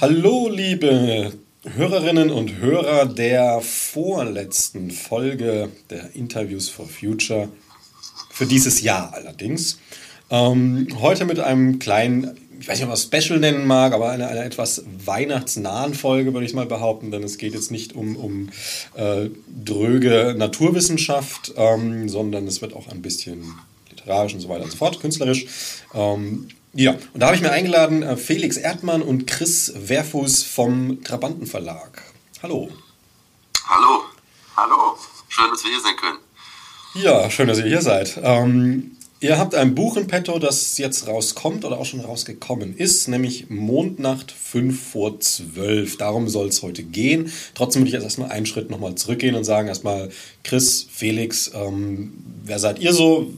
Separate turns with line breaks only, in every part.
Hallo, liebe Hörerinnen und Hörer der vorletzten Folge der Interviews for Future, für dieses Jahr allerdings. Ähm, heute mit einem kleinen, ich weiß nicht, ob man es Special nennen mag, aber einer eine etwas weihnachtsnahen Folge, würde ich mal behaupten, denn es geht jetzt nicht um, um äh, dröge Naturwissenschaft, ähm, sondern es wird auch ein bisschen literarisch und so weiter und so fort, künstlerisch. Ähm, ja, und da habe ich mir eingeladen äh, Felix Erdmann und Chris Werfuß vom Trabantenverlag. Hallo.
Hallo. Hallo. Schön, dass wir hier sein können.
Ja, schön, dass ihr hier seid. Ähm, ihr habt ein Buch in petto, das jetzt rauskommt oder auch schon rausgekommen ist, nämlich Mondnacht 5 vor 12. Darum soll es heute gehen. Trotzdem würde ich jetzt erstmal einen Schritt nochmal zurückgehen und sagen erstmal, Chris, Felix, ähm, wer seid ihr so?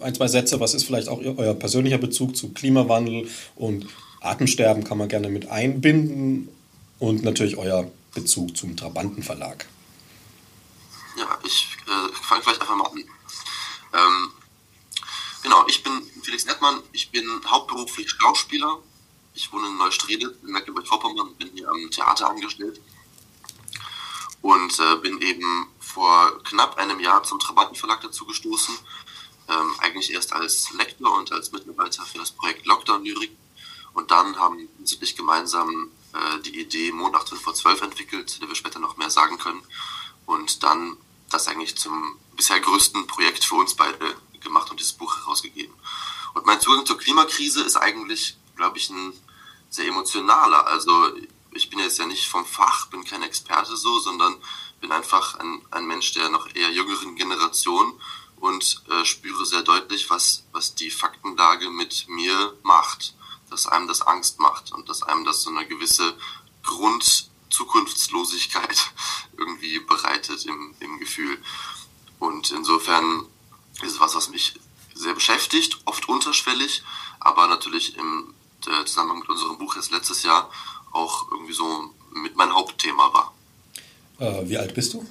ein, zwei Sätze, was ist vielleicht auch euer persönlicher Bezug zu Klimawandel und Artensterben kann man gerne mit einbinden und natürlich euer Bezug zum Trabantenverlag.
Ja, ich äh, fange vielleicht einfach mal an. Ähm, genau, ich bin Felix Nettmann, ich bin hauptberuflich Schauspieler. Ich wohne in Neustrelitz in Mecklenburg-Vorpommern, bin hier am Theater angestellt und äh, bin eben vor knapp einem Jahr zum Trabantenverlag dazu gestoßen ähm, eigentlich erst als Lektor und als Mitarbeiter für das Projekt Lockdown Lyrik. Und dann haben wir sich gemeinsam äh, die Idee Monat 5 vor 12 entwickelt, der wir später noch mehr sagen können. Und dann das eigentlich zum bisher größten Projekt für uns beide gemacht und dieses Buch herausgegeben. Und mein Zugang zur Klimakrise ist eigentlich, glaube ich, ein sehr emotionaler. Also ich bin jetzt ja nicht vom Fach, bin kein Experte so, sondern bin einfach ein, ein Mensch der noch eher jüngeren Generation und äh, spüre sehr deutlich, was, was die Faktenlage mit mir macht. Dass einem das Angst macht und dass einem das so eine gewisse Grundzukunftslosigkeit irgendwie bereitet im, im Gefühl. Und insofern ist es was, was mich sehr beschäftigt, oft unterschwellig, aber natürlich im äh, Zusammenhang mit unserem Buch jetzt letztes Jahr auch irgendwie so mit mein Hauptthema war.
Äh, wie alt bist du?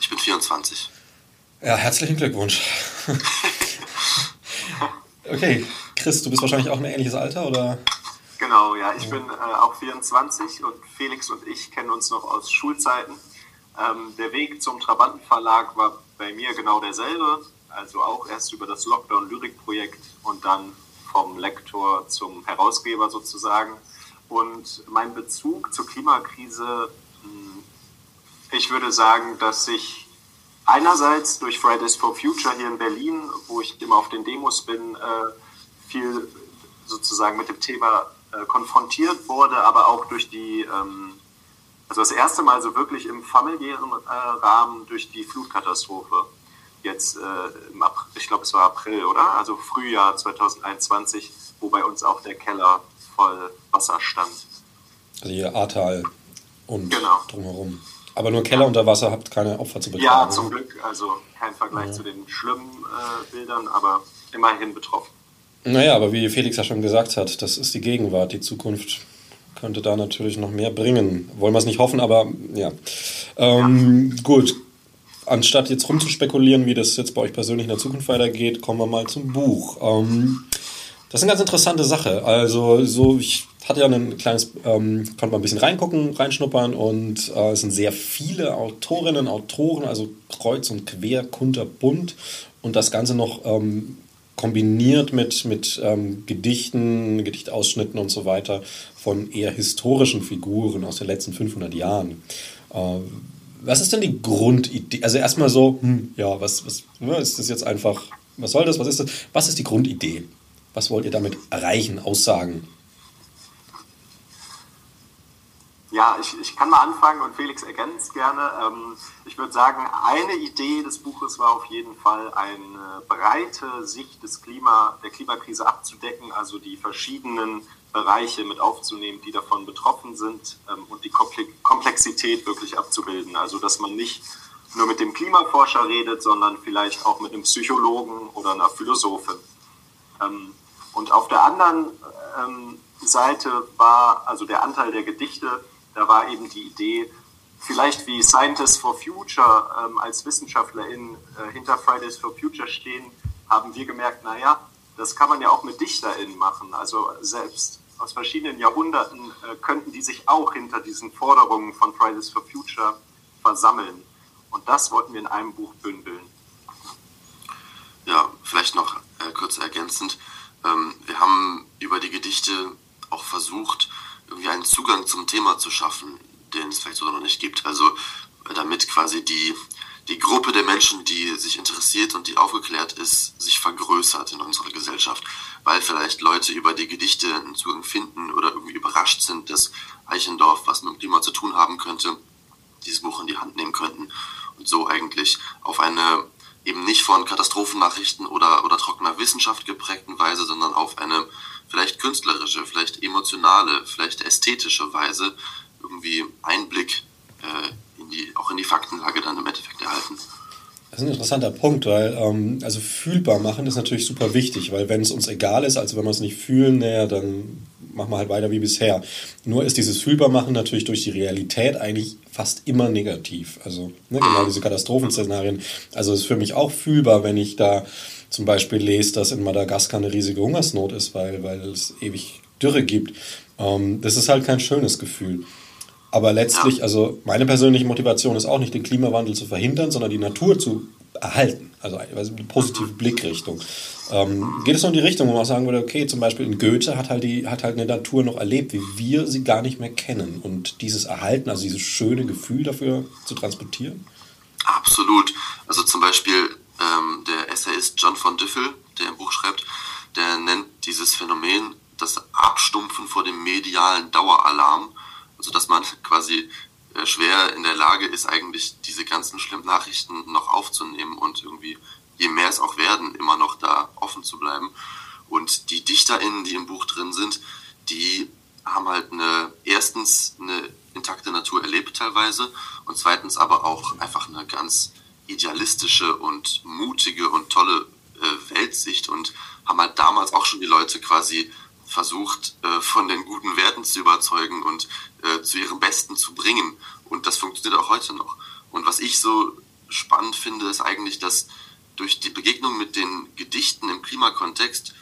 Ich bin 24.
Ja, herzlichen Glückwunsch. okay, Chris, du bist wahrscheinlich auch ein ähnliches Alter, oder?
Genau, ja, ich bin äh, auch 24 und Felix und ich kennen uns noch aus Schulzeiten. Ähm, der Weg zum Trabantenverlag war bei mir genau derselbe, also auch erst über das Lockdown-Lyrik-Projekt und dann vom Lektor zum Herausgeber sozusagen. Und mein Bezug zur Klimakrise, hm, ich würde sagen, dass sich einerseits durch Fridays for Future hier in Berlin, wo ich immer auf den Demos bin, äh, viel sozusagen mit dem Thema äh, konfrontiert wurde, aber auch durch die, ähm, also das erste Mal so wirklich im familiären äh, Rahmen durch die Flutkatastrophe. Jetzt, im April, ich glaube, es war April, oder? Also Frühjahr 2021, wo bei uns auch der Keller voll Wasser stand.
Also hier Ahrtal und genau. drumherum. Aber nur Keller unter Wasser habt keine Opfer zu betragen.
Ja, zum Glück. Also kein Vergleich ja. zu den schlimmen äh, Bildern, aber immerhin betroffen.
Naja, aber wie Felix ja schon gesagt hat, das ist die Gegenwart. Die Zukunft könnte da natürlich noch mehr bringen. Wollen wir es nicht hoffen, aber ja. Ähm, ja. Gut. Anstatt jetzt rumzuspekulieren, wie das jetzt bei euch persönlich in der Zukunft weitergeht, kommen wir mal zum Buch. Ähm, das ist eine ganz interessante Sache. Also, so, ich hatte ja ein kleines, ähm, konnte mal ein bisschen reingucken, reinschnuppern und äh, es sind sehr viele Autorinnen, Autoren, also kreuz und quer, kunterbunt und das Ganze noch ähm, kombiniert mit, mit ähm, Gedichten, Gedichtausschnitten und so weiter von eher historischen Figuren aus den letzten 500 Jahren. Äh, was ist denn die Grundidee? Also erstmal so, hm, ja, was, was ja, ist das jetzt einfach, was soll das, was ist das? Was ist die Grundidee? Was wollt ihr damit erreichen, aussagen?
Ja, ich, ich kann mal anfangen und Felix ergänzt gerne. Ähm, ich würde sagen, eine Idee des Buches war auf jeden Fall eine breite Sicht des Klima, der Klimakrise abzudecken, also die verschiedenen Bereiche mit aufzunehmen, die davon betroffen sind ähm, und die Komplexität wirklich abzubilden. Also dass man nicht nur mit dem Klimaforscher redet, sondern vielleicht auch mit einem Psychologen oder einer Philosophin. Ähm, Und auf der anderen ähm, Seite war, also der Anteil der Gedichte, da war eben die Idee, vielleicht wie Scientists for Future ähm, als WissenschaftlerInnen äh, hinter Fridays for Future stehen, haben wir gemerkt, naja, das kann man ja auch mit DichterInnen machen. Also selbst aus verschiedenen Jahrhunderten äh, könnten die sich auch hinter diesen Forderungen von Fridays for Future versammeln. Und das wollten wir in einem Buch bündeln.
Ja, vielleicht noch äh, kurz ergänzend. Ähm, wir haben über die Gedichte auch versucht, irgendwie einen Zugang zum Thema zu schaffen, den es vielleicht so noch nicht gibt. Also äh, damit quasi die, die Gruppe der Menschen, die sich interessiert die aufgeklärt ist, sich vergrößert in unserer Gesellschaft, weil vielleicht Leute über die Gedichte einen Zugang finden oder irgendwie überrascht sind, dass Eichendorf was mit dem Klima zu tun haben könnte, dieses Buch in die Hand nehmen könnten und so eigentlich auf eine eben nicht von Katastrophennachrichten oder, oder trockener Wissenschaft geprägten Weise, sondern auf eine vielleicht künstlerische, vielleicht emotionale, vielleicht ästhetische Weise irgendwie Einblick äh, in die, auch in die Faktenlage dann im Endeffekt erhalten.
Das ist ein interessanter Punkt, weil ähm, also fühlbar machen ist natürlich super wichtig, weil wenn es uns egal ist, also wenn wir es nicht fühlen, naja, dann machen wir halt weiter wie bisher. Nur ist dieses fühlbar machen natürlich durch die Realität eigentlich fast immer negativ. Also ne, genau diese Katastrophenszenarien. Also es ist für mich auch fühlbar, wenn ich da zum Beispiel lese, dass in Madagaskar eine riesige Hungersnot ist, weil, weil es ewig Dürre gibt. Ähm, das ist halt kein schönes Gefühl. Aber letztlich, also meine persönliche Motivation ist auch nicht, den Klimawandel zu verhindern, sondern die Natur zu erhalten. Also eine positive Blickrichtung. Ähm, geht es noch in die Richtung, wo man sagen würde, okay, zum Beispiel in Goethe hat halt, die, hat halt eine Natur noch erlebt, wie wir sie gar nicht mehr kennen. Und dieses Erhalten, also dieses schöne Gefühl dafür zu transportieren?
Absolut. Also zum Beispiel ähm, der Essayist John von Düffel, der im Buch schreibt, der nennt dieses Phänomen das Abstumpfen vor dem medialen Daueralarm also dass man quasi äh, schwer in der Lage ist, eigentlich diese ganzen schlimmen Nachrichten noch aufzunehmen und irgendwie, je mehr es auch werden, immer noch da offen zu bleiben. Und die DichterInnen, die im Buch drin sind, die haben halt eine, erstens eine intakte Natur erlebt teilweise und zweitens aber auch einfach eine ganz idealistische und mutige und tolle äh, Weltsicht und haben halt damals auch schon die Leute quasi versucht, äh, von den guten Werten zu überzeugen und äh, zu ihrem Besten zu bringen. Und das funktioniert auch heute noch. Und was ich so spannend finde, ist eigentlich, dass durch die Begegnung mit den Gedichten im Klimakontext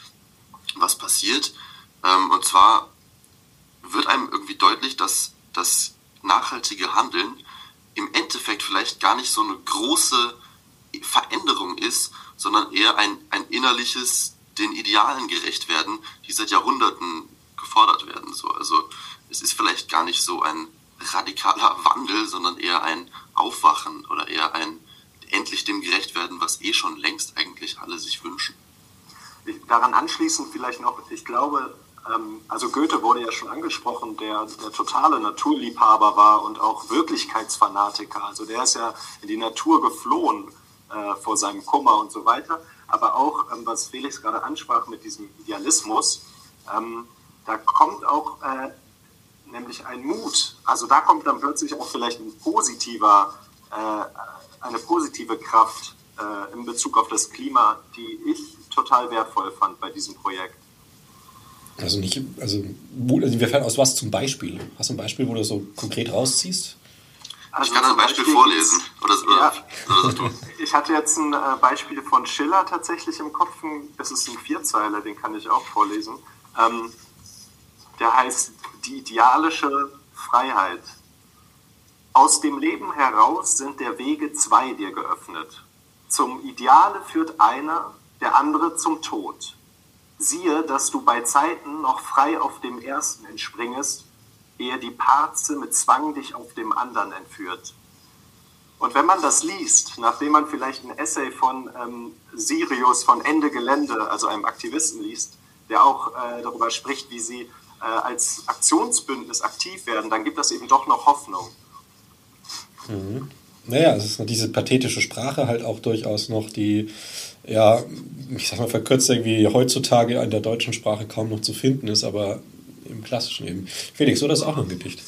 was passiert. Ähm, und zwar wird einem irgendwie deutlich, dass das nachhaltige Handeln im Endeffekt vielleicht gar nicht so eine große Veränderung ist, sondern eher ein, ein innerliches den Idealen gerecht werden, die seit Jahrhunderten gefordert werden. So, also es ist vielleicht gar nicht so ein radikaler Wandel, sondern eher ein Aufwachen oder eher ein endlich dem gerecht werden, was eh schon längst eigentlich alle sich wünschen.
Daran anschließend vielleicht noch, ich glaube, ähm, also Goethe wurde ja schon angesprochen, der der totale Naturliebhaber war und auch Wirklichkeitsfanatiker. Also der ist ja in die Natur geflohen äh, vor seinem Kummer und so weiter aber auch, ähm, was Felix gerade ansprach mit diesem Idealismus, ähm, da kommt auch äh, nämlich ein Mut. Also da kommt dann plötzlich auch vielleicht ein positiver, äh, eine positive Kraft äh, in Bezug auf das Klima, die ich total wertvoll fand bei diesem Projekt.
Also nicht, also, also inwiefern aus was zum Beispiel? Hast du ein Beispiel, wo du so konkret rausziehst?
Also ich kann ein Beispiel, Beispiel vorlesen. Oder,
oder, ja, oder ich hatte jetzt ein äh, Beispiel von Schiller tatsächlich im Kopf. Das ist ein Vierzeiler, den kann ich auch vorlesen. Ähm, der heißt Die idealische Freiheit. Aus dem Leben heraus sind der Wege zwei dir geöffnet. Zum Ideale führt einer, der andere zum Tod. Siehe, dass du bei Zeiten noch frei auf dem ersten entspringest ehe die Parze mit Zwang dich auf dem anderen entführt. Und wenn man das liest, nachdem man vielleicht ein Essay von ähm, Sirius von Ende Gelände, also einem Aktivisten liest, der auch äh, darüber spricht, wie sie äh, als Aktionsbündnis aktiv werden, dann gibt das eben doch noch Hoffnung.
Mhm. Naja, es ist diese pathetische Sprache halt auch durchaus noch, die, ja, ich sag mal verkürzt irgendwie heutzutage in der deutschen Sprache kaum noch zu finden ist, aber im klassischen eben. Felix, oder ist auch noch ein Gedicht?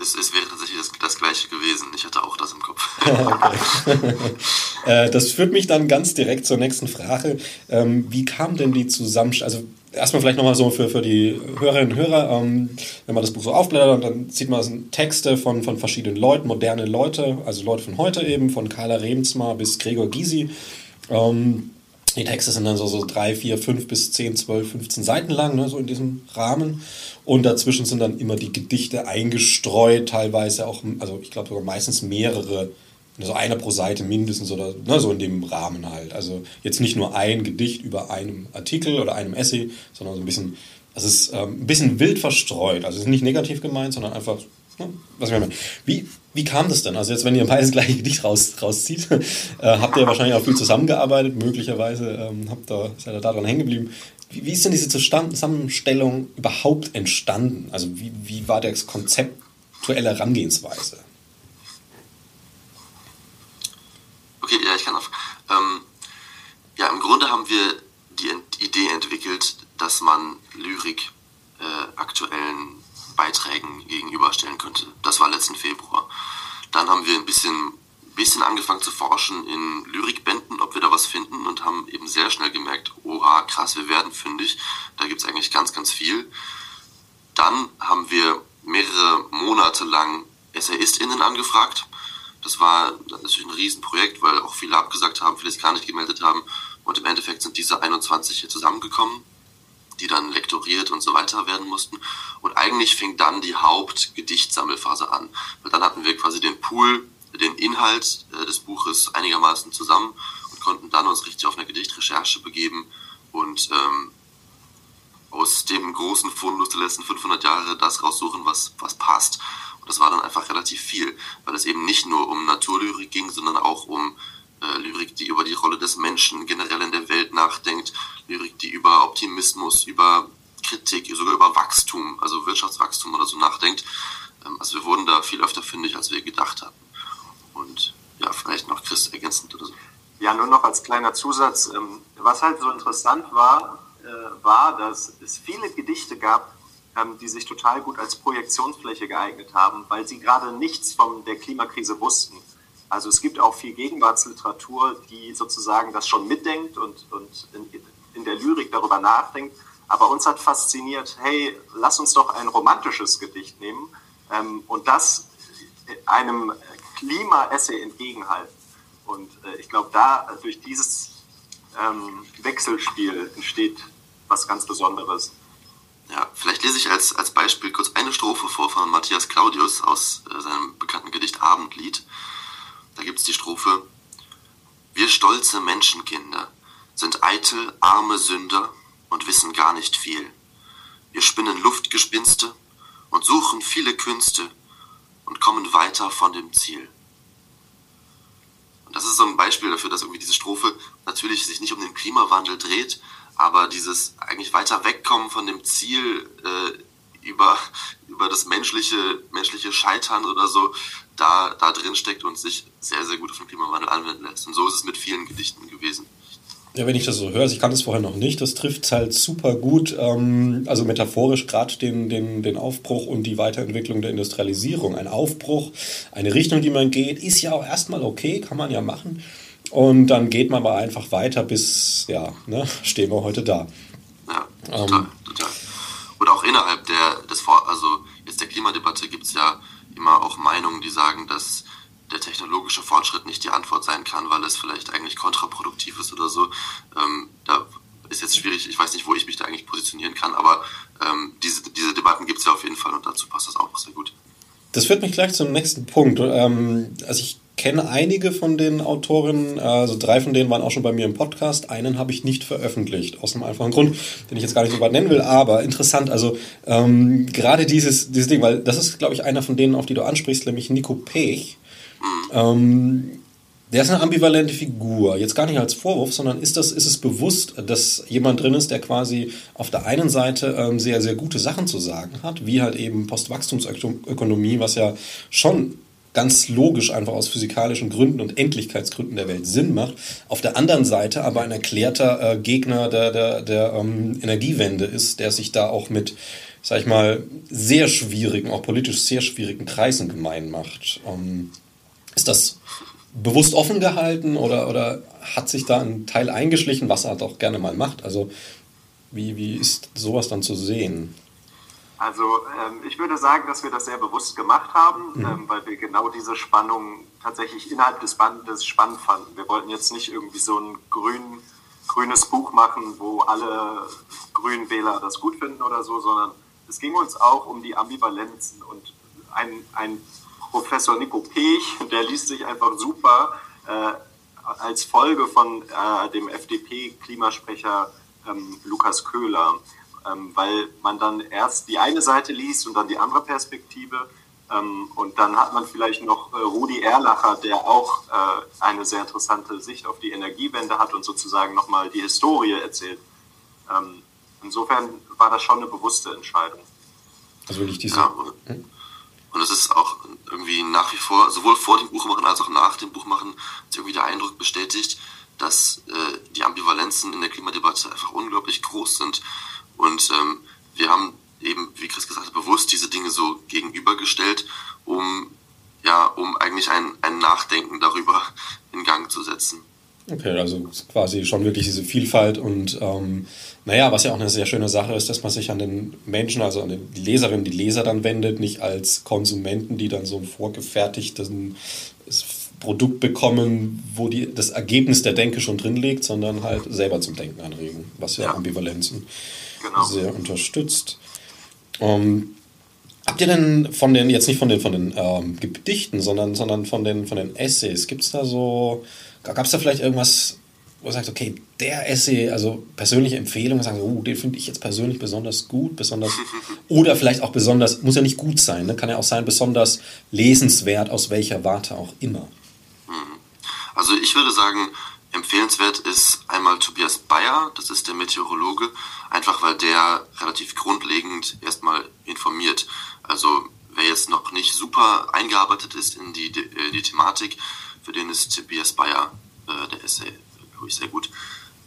Es, es wäre tatsächlich das, das, gleiche gewesen. Ich hatte auch das im Kopf.
äh, das führt mich dann ganz direkt zur nächsten Frage. Ähm, wie kam denn die Zusammenstellung? Also erstmal vielleicht nochmal so für, für die Hörerinnen und Hörer, ähm, wenn man das Buch so aufblättert, dann sieht man, Texte von, von verschiedenen Leuten, moderne Leute, also Leute von heute eben, von Carla Remsmar bis Gregor Gysi. Ähm, die Texte sind dann so, so drei, vier, fünf bis zehn, zwölf, 15 Seiten lang, ne, so in diesem Rahmen. Und dazwischen sind dann immer die Gedichte eingestreut, teilweise auch, also ich glaube sogar meistens mehrere so einer pro Seite mindestens oder ne, so in dem Rahmen halt. Also jetzt nicht nur ein Gedicht über einem Artikel oder einem Essay, sondern so ein bisschen, das ist ähm, ein bisschen wild verstreut. Also es ist nicht negativ gemeint, sondern einfach, was ich meine. Wie, wie kam das denn? Also jetzt, wenn ihr beides gleiche Gedicht raus, rauszieht, äh, habt ihr wahrscheinlich auch viel zusammengearbeitet, möglicherweise ähm, habt ihr, seid ihr daran hängen geblieben. Wie, wie ist denn diese Zusammenstellung überhaupt entstanden? Also wie, wie war das konzeptuelle Herangehensweise?
Okay, ja, ich kann auf. Ähm, ja, im Grunde haben wir die Idee entwickelt, dass man Lyrik äh, aktuellen Beiträgen gegenüberstellen könnte. Das war letzten Februar. Dann haben wir ein bisschen, bisschen angefangen zu forschen in Lyrikbänden, ob wir da was finden und haben eben sehr schnell gemerkt, oha, krass, wir werden fündig. Da gibt es eigentlich ganz, ganz viel. Dann haben wir mehrere Monate lang EssayistInnen angefragt das war natürlich ein Riesenprojekt, weil auch viele abgesagt haben, viele sich gar nicht gemeldet haben. Und im Endeffekt sind diese 21 hier zusammengekommen, die dann lektoriert und so weiter werden mussten. Und eigentlich fing dann die Hauptgedichtsammelphase an. Weil dann hatten wir quasi den Pool, den Inhalt äh, des Buches einigermaßen zusammen und konnten dann uns richtig auf eine Gedichtrecherche begeben und ähm, aus dem großen Fundus der letzten 500 Jahre das raussuchen, was, was passt. Das war dann einfach relativ viel, weil es eben nicht nur um Naturlyrik ging, sondern auch um äh, Lyrik, die über die Rolle des Menschen generell in der Welt nachdenkt, Lyrik, die über Optimismus, über Kritik, sogar über Wachstum, also Wirtschaftswachstum oder so nachdenkt. Ähm, also wir wurden da viel öfter fündig, als wir gedacht hatten. Und ja, vielleicht noch Chris ergänzend oder so.
Ja, nur noch als kleiner Zusatz. Ähm, was halt so interessant war, äh, war, dass es viele Gedichte gab, ähm, die sich total gut als Projektionsfläche geeignet haben, weil sie gerade nichts von der Klimakrise wussten. Also es gibt auch viel Gegenwartsliteratur, die sozusagen das schon mitdenkt und, und in, in der Lyrik darüber nachdenkt. Aber uns hat fasziniert, hey, lass uns doch ein romantisches Gedicht nehmen ähm, und das einem Klima-Essay entgegenhalten. Und äh, ich glaube, da durch dieses ähm, Wechselspiel entsteht was ganz Besonderes.
Ja, vielleicht lese ich als, als Beispiel kurz eine Strophe vor von Matthias Claudius aus äh, seinem bekannten Gedicht Abendlied. Da gibt es die Strophe Wir stolze Menschenkinder sind eitel, arme Sünder und wissen gar nicht viel. Wir spinnen Luftgespinste und suchen viele Künste und kommen weiter von dem Ziel. Und das ist so ein Beispiel dafür, dass irgendwie diese Strophe natürlich sich nicht um den Klimawandel dreht, aber dieses eigentlich weiter wegkommen von dem Ziel äh, über, über das menschliche, menschliche Scheitern oder so, da, da drin steckt und sich sehr, sehr gut auf den Klimawandel anwenden lässt. Und so ist es mit vielen Gedichten gewesen.
Ja, wenn ich das so höre, also ich kann das vorher noch nicht, das trifft es halt super gut, ähm, also metaphorisch gerade den, den, den Aufbruch und die Weiterentwicklung der Industrialisierung. Ein Aufbruch, eine Richtung, die man geht, ist ja auch erstmal okay, kann man ja machen. Und dann geht man aber einfach weiter, bis, ja, ne, stehen wir heute da.
Ja, total, ähm, total. Und auch innerhalb der, des, also Klimadebatte gibt es ja immer auch Meinungen, die sagen, dass der technologische Fortschritt nicht die Antwort sein kann, weil es vielleicht eigentlich kontraproduktiv ist oder so. Ähm, da ist jetzt schwierig, ich weiß nicht, wo ich mich da eigentlich positionieren kann, aber ähm, diese, diese Debatten gibt es ja auf jeden Fall und dazu passt das auch sehr gut.
Das führt mich gleich zum nächsten Punkt. Ähm, also ich kenne einige von den Autorinnen, also drei von denen waren auch schon bei mir im Podcast. Einen habe ich nicht veröffentlicht, aus einem einfachen Grund, den ich jetzt gar nicht so weit nennen will, aber interessant. Also ähm, gerade dieses, dieses Ding, weil das ist, glaube ich, einer von denen, auf die du ansprichst, nämlich Nico Pech. Ähm, der ist eine ambivalente Figur. Jetzt gar nicht als Vorwurf, sondern ist, das, ist es bewusst, dass jemand drin ist, der quasi auf der einen Seite ähm, sehr, sehr gute Sachen zu sagen hat, wie halt eben Postwachstumsökonomie, was ja schon ganz logisch einfach aus physikalischen Gründen und Endlichkeitsgründen der Welt Sinn macht. Auf der anderen Seite aber ein erklärter äh, Gegner der, der, der ähm, Energiewende ist, der sich da auch mit, sag ich mal, sehr schwierigen, auch politisch sehr schwierigen Kreisen gemein macht. Ähm, ist das bewusst offen gehalten oder, oder hat sich da ein Teil eingeschlichen, was er doch gerne mal macht? Also Wie, wie ist sowas dann zu sehen?
Also ähm, ich würde sagen, dass wir das sehr bewusst gemacht haben, mhm. ähm, weil wir genau diese Spannung tatsächlich innerhalb des Bandes spannend fanden. Wir wollten jetzt nicht irgendwie so ein grün, grünes Buch machen, wo alle grünen Wähler das gut finden oder so, sondern es ging uns auch um die Ambivalenzen. Und ein, ein Professor Nico Pech, der liest sich einfach super äh, als Folge von äh, dem FDP-Klimasprecher ähm, Lukas Köhler weil man dann erst die eine Seite liest und dann die andere Perspektive. Ähm, und dann hat man vielleicht noch äh, Rudi Erlacher, der auch äh, eine sehr interessante Sicht auf die Energiewende hat und sozusagen nochmal die Historie erzählt. Ähm, insofern war das schon eine bewusste Entscheidung.
Also wirklich diese. Ja, und, und es ist auch irgendwie nach wie vor, sowohl vor dem Buchmachen als auch nach dem Buchmachen, ist irgendwie der Eindruck bestätigt, dass äh, die Ambivalenzen in der Klimadebatte einfach unglaublich groß sind und ähm, wir haben eben, wie Chris gesagt hat, bewusst diese Dinge so gegenübergestellt, um ja, um eigentlich ein, ein Nachdenken darüber in Gang zu setzen.
Okay, also quasi schon wirklich diese Vielfalt und ähm, naja, was ja auch eine sehr schöne Sache ist, dass man sich an den Menschen, also an die Leserinnen, die Leser dann wendet, nicht als Konsumenten, die dann so ein vorgefertigtes Produkt bekommen, wo die, das Ergebnis der Denke schon drin liegt, sondern halt selber zum Denken anregen, was ja, ja. Ambivalenzen genau. sehr unterstützt. Ähm, habt ihr denn von den, jetzt nicht von den, von den ähm, Gedichten, sondern, sondern von, den, von den Essays, gibt es da so, gab es da vielleicht irgendwas, wo ihr sagt, okay, der Essay, also persönliche Empfehlungen, sagen, oh, den finde ich jetzt persönlich besonders gut, besonders, oder vielleicht auch besonders, muss ja nicht gut sein, ne? kann ja auch sein, besonders lesenswert, aus welcher Warte auch immer.
Mhm. Also ich würde sagen, empfehlenswert ist einmal Tobias Bayer, das ist der Meteorologe, einfach weil der relativ grundlegend erstmal informiert. Also wer jetzt noch nicht super eingearbeitet ist in die, die, äh, die Thematik, für den ist Tobias Bayer äh, der Essay, glaube ich, sehr gut.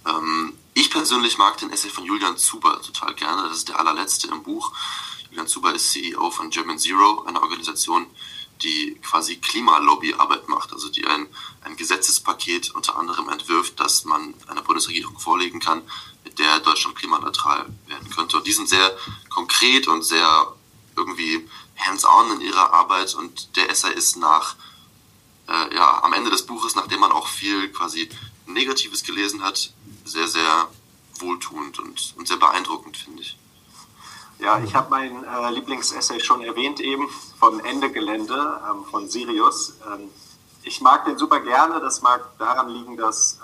Ähm, ich persönlich mag den Essay von Julian Zuber total gerne. Das ist der allerletzte im Buch. Julian Zuber ist CEO von German Zero, einer Organisation, die quasi Klimalobbyarbeit macht, also die ein, ein Gesetzespaket unter anderem entwirft, das man einer Bundesregierung vorlegen kann, mit der Deutschland klimaneutral werden könnte. Und die sind sehr konkret und sehr irgendwie hands-on in ihrer Arbeit und der Essay ist nach, äh, ja, am Ende des Buches, nachdem man auch viel quasi Negatives gelesen hat, sehr, sehr wohltuend und, und sehr beeindruckend, finde ich.
Ja, ich habe mein äh, Lieblingsessay schon erwähnt eben von Ende Gelände ähm, von Sirius. Ähm, ich mag den super gerne. Das mag daran liegen, dass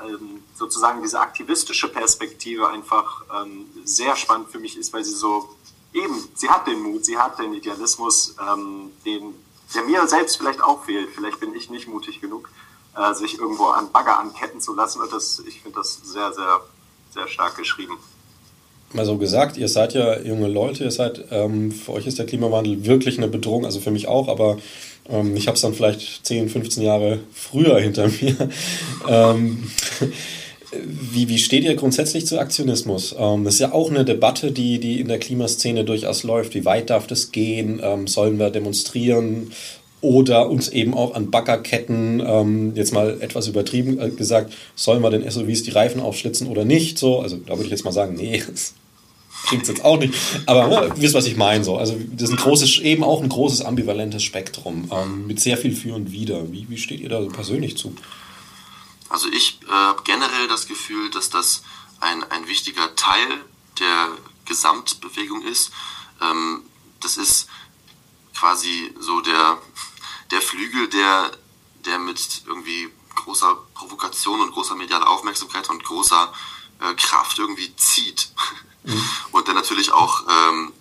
äh, ähm, sozusagen diese aktivistische Perspektive einfach ähm, sehr spannend für mich ist, weil sie so eben, sie hat den Mut, sie hat den Idealismus, ähm, den, der mir selbst vielleicht auch fehlt. Vielleicht bin ich nicht mutig genug, äh, sich irgendwo an Bagger anketten zu lassen. Und das, ich finde das sehr, sehr, sehr stark geschrieben
mal so gesagt, ihr seid ja junge Leute, ihr seid, ähm, für euch ist der Klimawandel wirklich eine Bedrohung, also für mich auch, aber ähm, ich habe es dann vielleicht 10, 15 Jahre früher hinter mir. ähm, wie, wie steht ihr grundsätzlich zu Aktionismus? Ähm, das ist ja auch eine Debatte, die, die in der Klimaszene durchaus läuft. Wie weit darf das gehen? Ähm, sollen wir demonstrieren? Oder uns eben auch an Baggerketten, ähm, jetzt mal etwas übertrieben äh, gesagt, sollen wir den SUVs die Reifen aufschlitzen oder nicht? So, also da würde ich jetzt mal sagen, nee, das klingt jetzt auch nicht. Aber ne, wisst, was ich meine. So. Also das ist ein großes, eben auch ein großes ambivalentes Spektrum ähm, mit sehr viel für und wider. Wie, wie steht ihr da so persönlich zu?
Also ich äh, habe generell das Gefühl, dass das ein, ein wichtiger Teil der Gesamtbewegung ist. Ähm, das ist quasi so der, der Flügel, der, der mit irgendwie großer Provokation und großer medialer Aufmerksamkeit und großer äh, Kraft irgendwie zieht. Mhm. Und der natürlich auch ähm,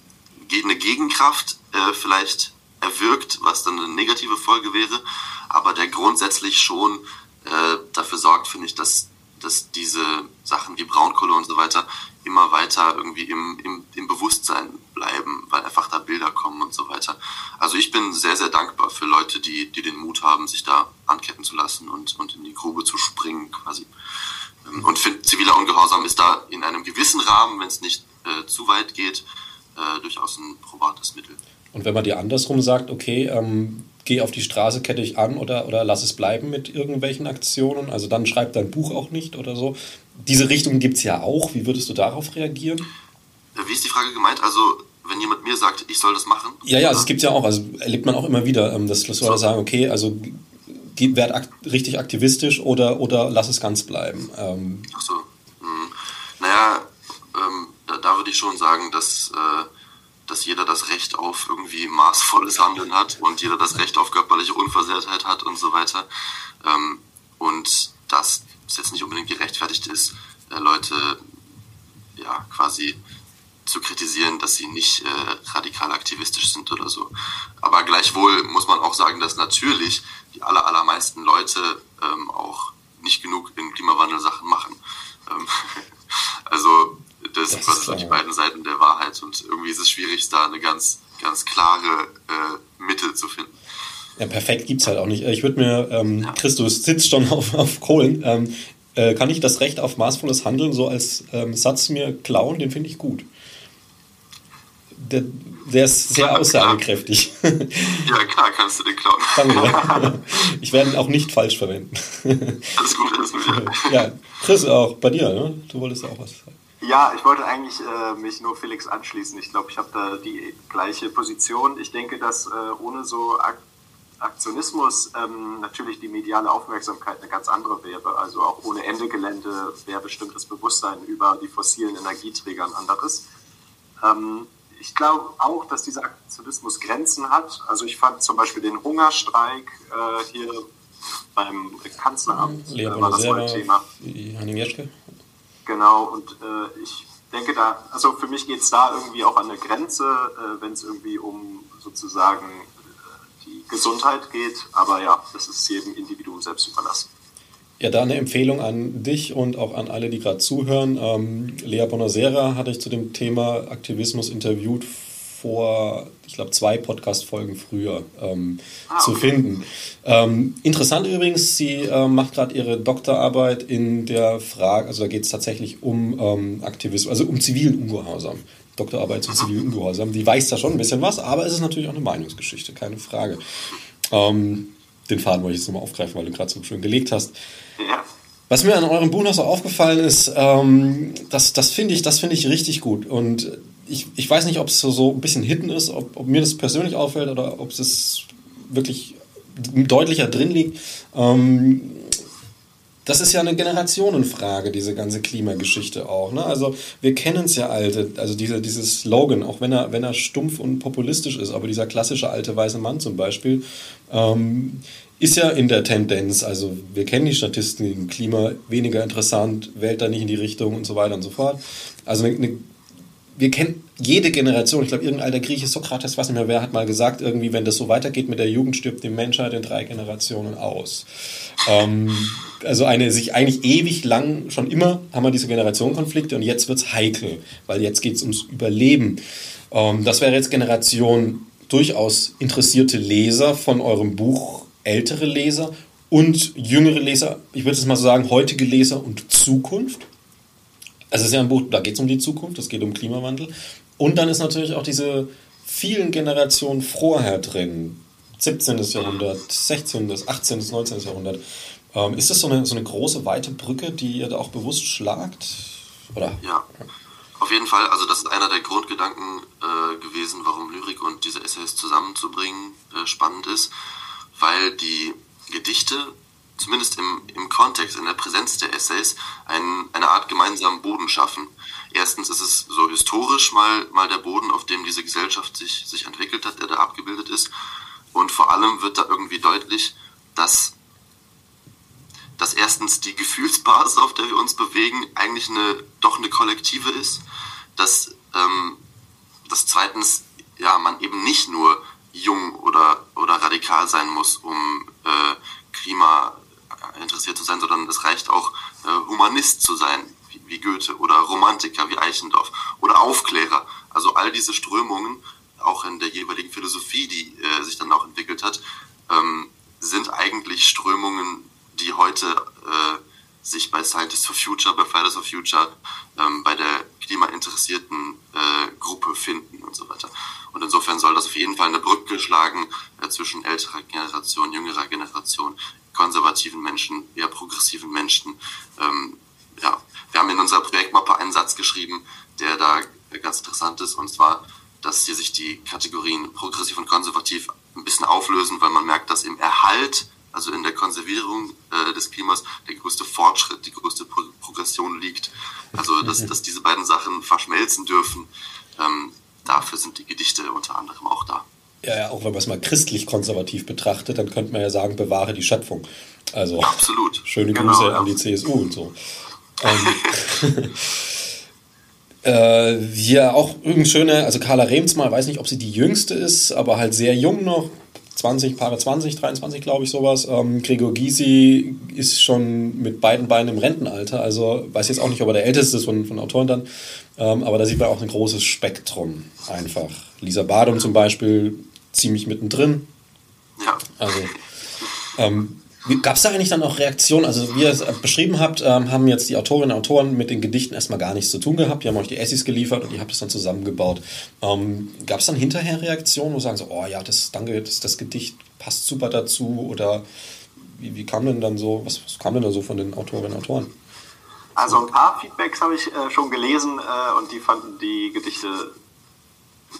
eine Gegenkraft äh, vielleicht erwirkt, was dann eine negative Folge wäre, aber der grundsätzlich schon äh, dafür sorgt, finde ich, dass, dass diese Sachen wie Braunkohle und so weiter immer weiter irgendwie im, im, im Bewusstsein bleiben, weil einfach da Bilder kommen und so weiter. Also ich bin sehr, sehr dankbar für Leute, die, die den Mut haben, sich da anketten zu lassen und, und in die Grube zu springen quasi. Ähm, und finde, ziviler Ungehorsam ist da in einem gewissen Rahmen, wenn es nicht äh, zu weit geht, äh, durchaus ein probates Mittel.
Und wenn man dir andersrum sagt, okay, ähm, geh auf die Straße, kette dich an oder, oder lass es bleiben mit irgendwelchen Aktionen, also dann schreib dein Buch auch nicht oder so, diese Richtung gibt es ja auch. Wie würdest du darauf reagieren?
Wie ist die Frage gemeint? Also, wenn jemand mir sagt, ich soll das machen?
Ja, ja, also es gibt ja auch, also erlebt man auch immer wieder, ähm, dass Leute so. sagen, okay, also werd akt richtig aktivistisch oder, oder lass es ganz bleiben. Ähm.
Ach so. Hm. Naja, ähm, da, da, würde ich schon sagen, dass, äh, dass jeder das Recht auf irgendwie maßvolles Handeln hat und jeder das Recht auf körperliche Unversehrtheit hat und so weiter. Ähm, und dass es jetzt nicht unbedingt gerechtfertigt ist, äh, Leute ja quasi zu kritisieren, dass sie nicht äh, radikal aktivistisch sind oder so. Aber gleichwohl muss man auch sagen, dass natürlich die aller, allermeisten Leute ähm, auch nicht genug in Klimawandel-Sachen machen. Ähm, also das, das sind so die beiden Seiten der Wahrheit und irgendwie ist es schwierig, da eine ganz, ganz klare äh, Mitte zu finden.
Ja, perfekt gibt es halt auch nicht. Ich würde mir, ähm. Christus sitzt schon auf, auf Kohlen, ähm, äh, kann ich das Recht auf maßvolles Handeln so als ähm, Satz mir klauen? Den finde ich gut. Der, der ist sehr ja, aussagekräftig.
Ja, klar, kannst du den klauen.
Danke. Ich werde ihn auch nicht falsch verwenden. Alles gut, alles gut. Ja, Chris, auch bei dir, ne? Du wolltest auch was sagen.
Ja, ich wollte eigentlich äh, mich nur Felix anschließen. Ich glaube, ich habe da die gleiche Position. Ich denke, dass äh, ohne so Ak Aktionismus ähm, natürlich die mediale Aufmerksamkeit eine ganz andere wäre. Also auch ohne Ende Gelände wäre bestimmt das Bewusstsein über die fossilen Energieträger ein anderes. Ähm, ich glaube auch, dass dieser Aktionismus Grenzen hat. Also ich fand zum Beispiel den Hungerstreik äh, hier beim Kanzleramt
äh, war das mal Thema. Henning Jeschke.
Genau, und äh, ich denke da, also für mich geht es da irgendwie auch an eine Grenze, äh, wenn es irgendwie um sozusagen Gesundheit geht. Aber ja, das ist jedem Individuum selbst überlassen.
Ja, da eine Empfehlung an dich und auch an alle, die gerade zuhören. Ähm, Lea Bonasera hatte ich zu dem Thema Aktivismus interviewt vor, ich glaube, zwei Podcast-Folgen früher ähm, ah, zu finden. Ähm, interessant übrigens, sie äh, macht gerade ihre Doktorarbeit in der Frage, also da geht es tatsächlich um ähm, Aktivismus, also um zivilen Ungehorsam. Doktorarbeit zu zivilen Ungehorsam. Die weiß da schon ein bisschen was, aber es ist natürlich auch eine Meinungsgeschichte, keine Frage. Ähm, den Faden wollte ich jetzt nochmal aufgreifen, weil du gerade so schön gelegt hast. Was mir an eurem Buch noch so aufgefallen ist, ähm, das, das finde ich, das ich richtig gut. Und ich, ich weiß nicht, ob es so, so ein bisschen hidden ist, ob, ob mir das persönlich auffällt oder ob es wirklich deutlicher drin liegt. Ähm, das ist ja eine Generationenfrage, diese ganze Klimageschichte auch. Ne? Also wir kennen es ja alte, also diese, dieses Slogan, auch wenn er, wenn er stumpf und populistisch ist, aber dieser klassische alte weiße Mann zum Beispiel, ähm, ist ja in der Tendenz, also wir kennen die Statistiken, Klima weniger interessant, Welt da nicht in die Richtung und so weiter und so fort. Also eine, wir kennen jede Generation, ich glaube, irgendein alter Grieche, Sokrates, weiß nicht mehr, wer hat mal gesagt, irgendwie, wenn das so weitergeht mit der Jugend, stirbt die Menschheit in drei Generationen aus. Ähm, also eine sich eigentlich ewig lang, schon immer haben wir diese Generationenkonflikte und jetzt wird es heikel, weil jetzt geht es ums Überleben. Ähm, das wäre jetzt Generation durchaus interessierte Leser von eurem Buch, ältere Leser und jüngere Leser, ich würde es mal so sagen, heutige Leser und Zukunft. Also es ist ja ein Buch, da geht es um die Zukunft, es geht um Klimawandel. Und dann ist natürlich auch diese vielen Generationen vorher drin. 17. Jahrhundert, 16., 18., 19. Jahrhundert. Ähm, ist das so eine, so eine große, weite Brücke, die ihr da auch bewusst schlagt? Oder?
Ja, auf jeden Fall. Also das ist einer der Grundgedanken äh, gewesen, warum Lyrik und diese Essays zusammenzubringen äh, spannend ist, weil die Gedichte zumindest im, im Kontext, in der Präsenz der Essays, ein, eine Art gemeinsamen Boden schaffen. Erstens ist es so historisch mal, mal der Boden, auf dem diese Gesellschaft sich, sich entwickelt hat, der da abgebildet ist. Und vor allem wird da irgendwie deutlich, dass, dass erstens die Gefühlsbasis, auf der wir uns bewegen, eigentlich eine, doch eine kollektive ist. Dass, ähm, dass zweitens ja, man eben nicht nur jung oder, oder radikal sein muss, um äh, Klima interessiert zu sein, sondern es reicht auch, äh, Humanist zu sein, Goethe, oder Romantiker wie Eichendorff, oder Aufklärer. Also all diese Strömungen, auch in der jeweiligen Philosophie, die äh, sich dann auch entwickelt hat, ähm, sind eigentlich Strömungen, die heute äh, sich bei Scientists for Future, bei Fridays for Future, ähm, bei der klimainteressierten äh, Gruppe finden und so weiter. Und insofern soll das auf jeden Fall eine Brücke schlagen äh, zwischen älterer Generation, jüngerer Generation, konservativen Menschen, eher progressiven Menschen. Ähm, ja, Satz geschrieben, der da ganz interessant ist, und zwar, dass hier sich die Kategorien progressiv und konservativ ein bisschen auflösen, weil man merkt, dass im Erhalt, also in der Konservierung äh, des Klimas, der größte Fortschritt, die größte Pro Progression liegt. Also, dass, dass diese beiden Sachen verschmelzen dürfen, ähm, dafür sind die Gedichte unter anderem auch da.
Ja, ja, auch wenn man es mal christlich konservativ betrachtet, dann könnte man ja sagen, bewahre die Schöpfung. Also
Absolut.
schöne genau, Grüße ja. an die CSU und so. Ähm, äh, hier auch irgendeine schöne, also Carla Remsmal, weiß nicht, ob sie die jüngste ist, aber halt sehr jung noch, 20, Paare 20, 23, glaube ich, sowas. Ähm, Gregor Gysi ist schon mit beiden Beinen im Rentenalter, also weiß jetzt auch nicht, ob er der älteste ist von, von Autoren dann, ähm, aber da sieht man auch ein großes Spektrum einfach. Lisa Badum zum Beispiel ziemlich mittendrin.
Ja.
Also, ähm, Gab es da eigentlich dann auch Reaktionen? Also, wie ihr es beschrieben habt, ähm, haben jetzt die Autorinnen und Autoren mit den Gedichten erstmal gar nichts zu tun gehabt. Die haben euch die Essays geliefert und ihr habt es dann zusammengebaut. Ähm, Gab es dann hinterher Reaktionen, wo sagen so, oh ja, das, danke, das, das Gedicht passt super dazu? Oder wie, wie kam denn dann so, was, was kam denn da so von den Autorinnen und Autoren?
Also ein paar Feedbacks habe ich äh, schon gelesen äh, und die fanden die Gedichte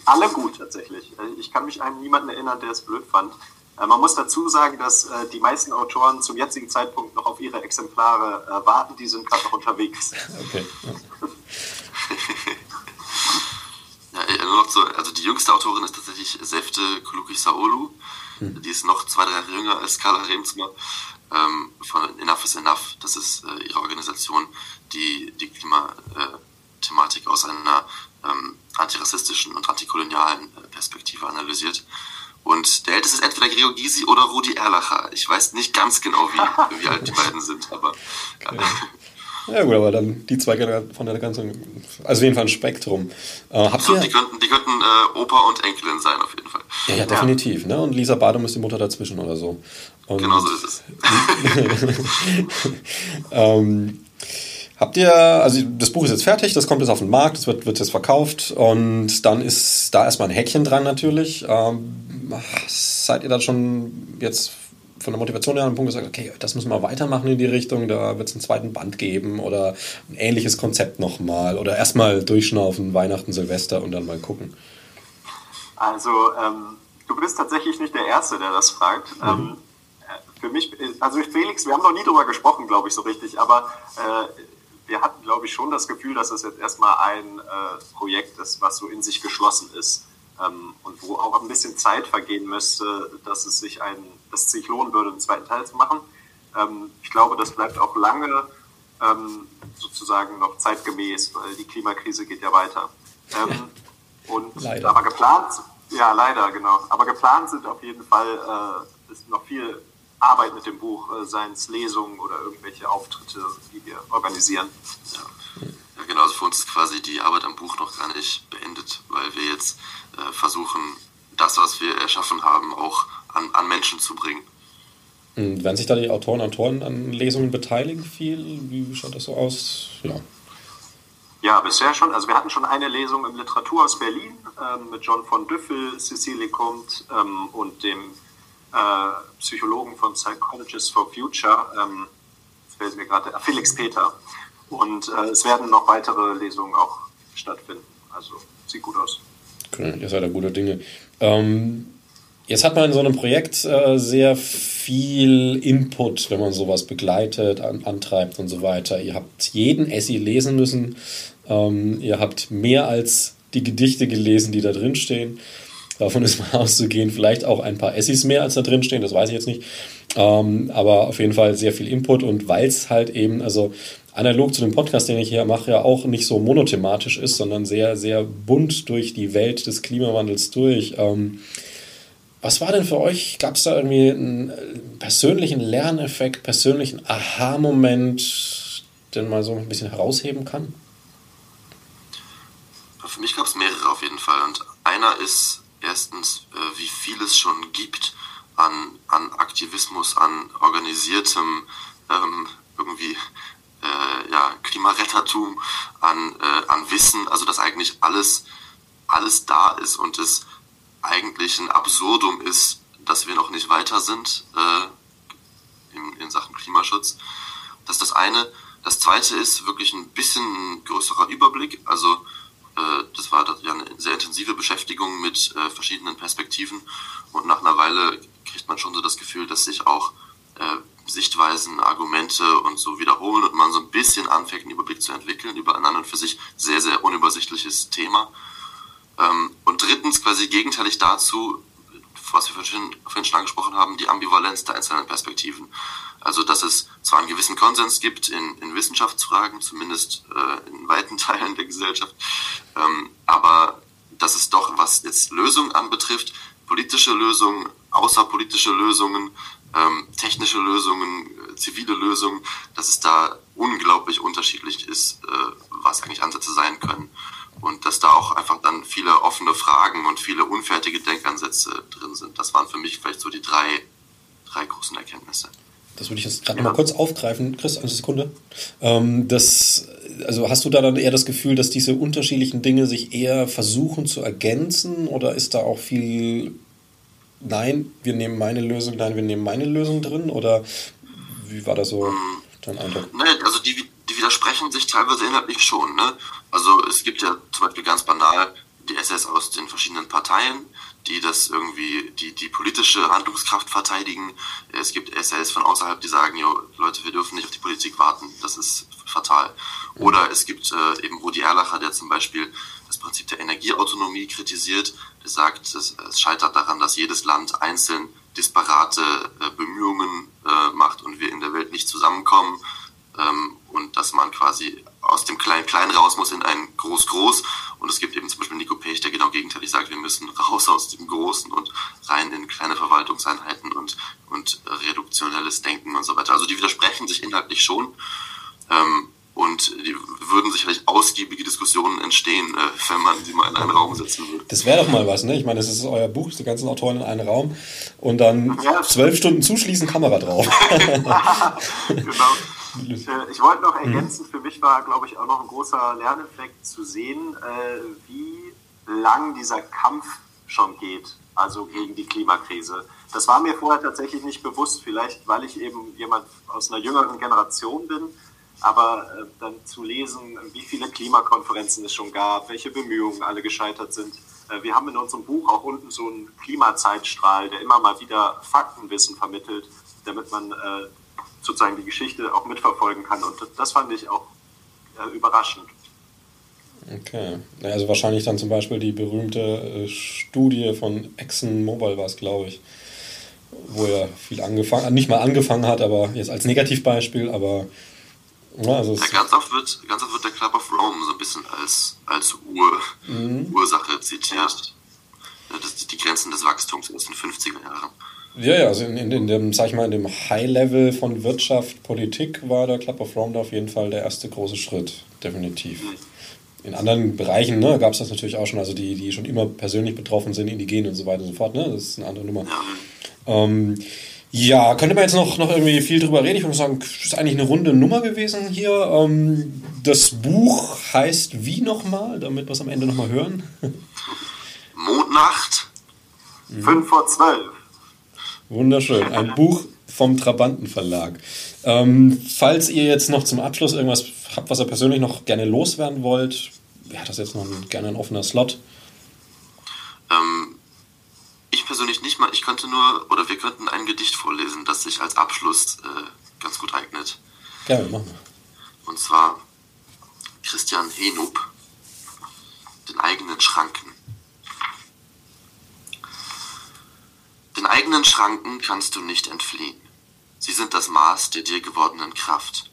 alle gut tatsächlich. Äh, ich kann mich an niemanden erinnern, der es blöd fand. Äh, man muss dazu sagen, dass äh, die meisten Autoren zum jetzigen Zeitpunkt noch auf ihre Exemplare warten. Die sind gerade noch unterwegs. Okay.
ja, nur noch so, also die jüngste Autorin ist tatsächlich Sefte Kulukisaolu. Hm. Die ist noch zwei, drei Jahre jünger als Carla Remsmer ähm, von Enough is Enough. Das ist äh, ihre Organisation, die die Klimathematik aus einer ähm, antirassistischen und antikolonialen äh, Perspektive analysiert. Und der älteste ist entweder Gregor Gysi oder Rudi Erlacher. Ich weiß nicht ganz genau, wie, wie alt die beiden sind, aber.
Okay. Ja gut, aber dann die zwei von der ganzen, also auf jeden Fall ein Spektrum.
Äh, habt ihr, die könnten, die könnten äh, Opa und Enkelin sein, auf jeden Fall.
Ja, ja definitiv. Ja. Ne? Und Lisa Badum ist die Mutter dazwischen oder so. Und
genau so ist es.
ähm, Habt ihr, also das Buch ist jetzt fertig, das kommt jetzt auf den Markt, es wird, wird jetzt verkauft und dann ist da erstmal ein Häkchen dran natürlich. Ähm, seid ihr dann schon jetzt von der Motivation her an dem Punkt gesagt, okay, das müssen wir weitermachen in die Richtung, da wird es einen zweiten Band geben oder ein ähnliches Konzept nochmal oder erstmal durchschnaufen, Weihnachten, Silvester und dann mal gucken?
Also, ähm, du bist tatsächlich nicht der Erste, der das fragt. Mhm. Ähm, äh, für mich, also Felix, wir haben noch nie drüber gesprochen, glaube ich, so richtig, aber äh, wir hatten, glaube ich, schon das Gefühl, dass das jetzt erstmal ein äh, Projekt ist, was so in sich geschlossen ist ähm, und wo auch ein bisschen Zeit vergehen müsste, dass es sich, ein, dass es sich lohnen würde, einen zweiten Teil zu machen. Ähm, ich glaube, das bleibt auch lange ähm, sozusagen noch zeitgemäß, weil die Klimakrise geht ja weiter. Ähm, und leider. aber geplant, ja leider genau, aber geplant sind auf jeden Fall äh, ist noch viel Arbeit mit dem Buch, äh, seien es Lesungen oder irgendwelche Auftritte, die wir organisieren.
Ja. ja, genau. Also für uns ist quasi die Arbeit am Buch noch gar nicht beendet, weil wir jetzt äh, versuchen, das, was wir erschaffen haben, auch an, an Menschen zu bringen.
Und werden sich da die Autoren und Autoren an Lesungen beteiligen viel? Wie schaut das so aus? Ja.
Ja, bisher schon. Also wir hatten schon eine Lesung im Literaturhaus Berlin ähm, mit John von Düffel, Cecilie Comte ähm, und dem Psychologen von Psychologists for Future, ähm, fällt mir gerade, äh, Felix Peter. Und äh, es werden noch weitere Lesungen auch stattfinden. Also sieht gut aus.
Okay, ihr seid ja gute Dinge. Ähm, jetzt hat man in so einem Projekt äh, sehr viel Input, wenn man sowas begleitet, an, antreibt und so weiter. Ihr habt jeden Essay lesen müssen. Ähm, ihr habt mehr als die Gedichte gelesen, die da drin stehen. Davon ist mal auszugehen. Vielleicht auch ein paar Essis mehr, als da drin stehen, das weiß ich jetzt nicht. Ähm, aber auf jeden Fall sehr viel Input und weil es halt eben, also analog zu dem Podcast, den ich hier mache, ja auch nicht so monothematisch ist, sondern sehr, sehr bunt durch die Welt des Klimawandels durch. Ähm, was war denn für euch? Gab es da irgendwie einen persönlichen Lerneffekt, persönlichen Aha-Moment, den man so ein bisschen herausheben kann?
Für mich gab es mehrere auf jeden Fall. Und einer ist erstens, äh, wie viel es schon gibt an, an Aktivismus, an organisiertem ähm, irgendwie äh, ja, Klimarettertum, an, äh, an Wissen, also dass eigentlich alles, alles da ist und es eigentlich ein Absurdum ist, dass wir noch nicht weiter sind äh, in, in Sachen Klimaschutz. Das ist das eine. Das zweite ist wirklich ein bisschen größerer Überblick. Also das war ja eine sehr intensive Beschäftigung mit äh, verschiedenen Perspektiven und nach einer Weile kriegt man schon so das Gefühl, dass sich auch äh, Sichtweisen, Argumente und so wiederholen und man so ein bisschen anfängt, einen Überblick zu entwickeln über ein an und für sich sehr, sehr unübersichtliches Thema. Ähm, und drittens, quasi gegenteilig dazu, was wir vorhin schon angesprochen haben, die Ambivalenz der einzelnen Perspektiven. Also, dass es zwar einen gewissen Konsens gibt in, in Wissenschaftsfragen, zumindest äh, in weiten Teilen der Gesellschaft, ähm, aber dass es doch, was jetzt Lösungen anbetrifft, politische Lösungen, außerpolitische Lösungen, ähm, technische Lösungen, äh, zivile Lösungen, dass es da unglaublich unterschiedlich ist, äh, was eigentlich Ansätze sein können. Und dass da auch einfach dann viele offene Fragen und viele unfertige Denkansätze drin sind. Das waren für mich vielleicht so die drei, drei großen Erkenntnisse.
Das würde ich jetzt gerade ja. mal kurz aufgreifen, Chris, eine Sekunde. Ähm, das, also hast du da dann eher das Gefühl, dass diese unterschiedlichen Dinge sich eher versuchen zu ergänzen oder ist da auch viel nein, wir nehmen meine Lösung, nein, wir nehmen meine Lösung drin? Oder wie war das so dein Eindruck?
Nee, also die, die widersprechen sich teilweise inhaltlich schon. Ne? Also es gibt ja zum Beispiel ganz banal die SS aus den verschiedenen Parteien, die das irgendwie, die, die politische Handlungskraft verteidigen. Es gibt SLs von außerhalb, die sagen, jo, Leute, wir dürfen nicht auf die Politik warten, das ist fatal. Oder es gibt äh, eben Rudi Erlacher, der zum Beispiel das Prinzip der Energieautonomie kritisiert, der sagt, es, es scheitert daran, dass jedes Land einzeln disparate äh, Bemühungen äh, macht und wir in der Welt nicht zusammenkommen ähm, und dass man quasi aus dem Klein-Klein raus muss in ein Groß-Groß. Und es gibt eben zum Beispiel Nico Pech, der genau gegenteilig sagt, wir müssen raus aus dem Großen und rein in kleine Verwaltungseinheiten und, und reduktionelles Denken und so weiter. Also die widersprechen sich inhaltlich schon. Ähm, und die würden sicherlich ausgiebige Diskussionen entstehen, äh, wenn man sie mal in einen Raum setzen würde.
Das wäre doch mal was, ne? Ich meine, das ist euer Buch, die ganzen Autoren in einen Raum und dann zwölf ja. Stunden zuschließen, Kamera drauf.
genau. Äh, ich wollte noch ergänzen, für mich war, glaube ich, auch noch ein großer Lerneffekt zu sehen, äh, wie lang dieser Kampf schon geht, also gegen die Klimakrise. Das war mir vorher tatsächlich nicht bewusst, vielleicht weil ich eben jemand aus einer jüngeren Generation bin aber äh, dann zu lesen, wie viele Klimakonferenzen es schon gab, welche Bemühungen alle gescheitert sind. Äh, wir haben in unserem Buch auch unten so einen Klimazeitstrahl, der immer mal wieder Faktenwissen vermittelt, damit man äh, sozusagen die Geschichte auch mitverfolgen kann. Und das fand ich auch äh, überraschend.
Okay. Also wahrscheinlich dann zum Beispiel die berühmte äh, Studie von ExxonMobil war es, glaube ich, wo er viel angefangen, nicht mal angefangen hat, aber jetzt als Negativbeispiel, aber
ja, also ja, ganz, oft wird, ganz oft wird der Club of Rome so ein bisschen als, als Ur, mhm. Ursache zitiert. Das, die Grenzen des Wachstums aus den 50er Jahren.
Ja, ja, also in, in, in dem, sag ich mal, in dem High-Level von Wirtschaft, Politik war der Club of Rome da auf jeden Fall der erste große Schritt, definitiv. In anderen Bereichen ne, gab es das natürlich auch schon, also die, die schon immer persönlich betroffen sind, Indigenen und so weiter und so fort, ne? Das ist eine andere Nummer. Ja. Ähm, ja, könnte man jetzt noch, noch irgendwie viel drüber reden. Ich würde sagen, das ist eigentlich eine runde Nummer gewesen hier. Ähm, das Buch heißt wie nochmal, damit wir es am Ende nochmal hören?
Mondnacht.
Mhm. 5 vor 12.
Wunderschön. Ein Buch vom Trabanten Verlag. Ähm, falls ihr jetzt noch zum Abschluss irgendwas habt, was ihr persönlich noch gerne loswerden wollt, wäre das jetzt noch ein, gerne ein offener Slot.
Ähm, ich persönlich nicht mal, ich könnte nur, oder wir könnten ein Gedicht vorlesen, das sich als Abschluss äh, ganz gut eignet.
Gerne, machen wir.
Und zwar Christian Henub, den eigenen Schranken. Den eigenen Schranken kannst du nicht entfliehen. Sie sind das Maß der dir gewordenen Kraft.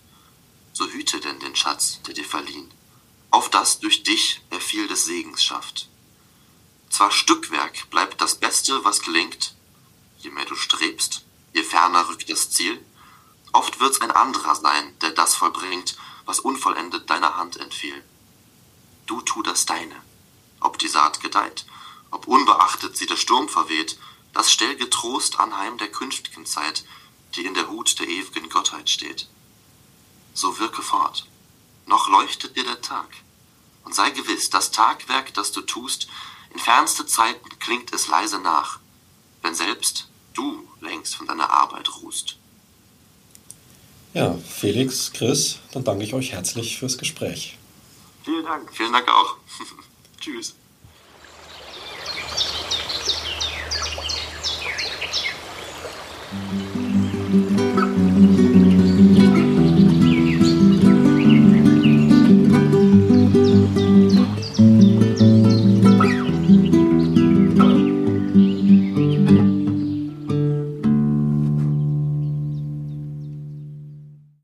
So hüte denn den Schatz, der dir verliehen, auf das durch dich er viel des Segens schafft. Zwar Stückwerk bleibt das Beste, was gelingt, je mehr du strebst, je ferner rückt das Ziel. Oft wird's ein anderer sein, der das vollbringt, was unvollendet deiner Hand entfiel. Du tu das Deine. Ob die Saat gedeiht, ob unbeachtet sie der Sturm verweht, das stell getrost anheim der künftigen Zeit, die in der Hut der ewigen Gottheit steht. So wirke fort, noch leuchtet dir der Tag, und sei gewiss, das Tagwerk, das du tust, in fernste Zeiten klingt es leise nach, wenn selbst du längst von deiner Arbeit ruhst.
Ja, Felix, Chris, dann danke ich euch herzlich fürs Gespräch.
Vielen Dank.
Vielen Dank auch. Tschüss.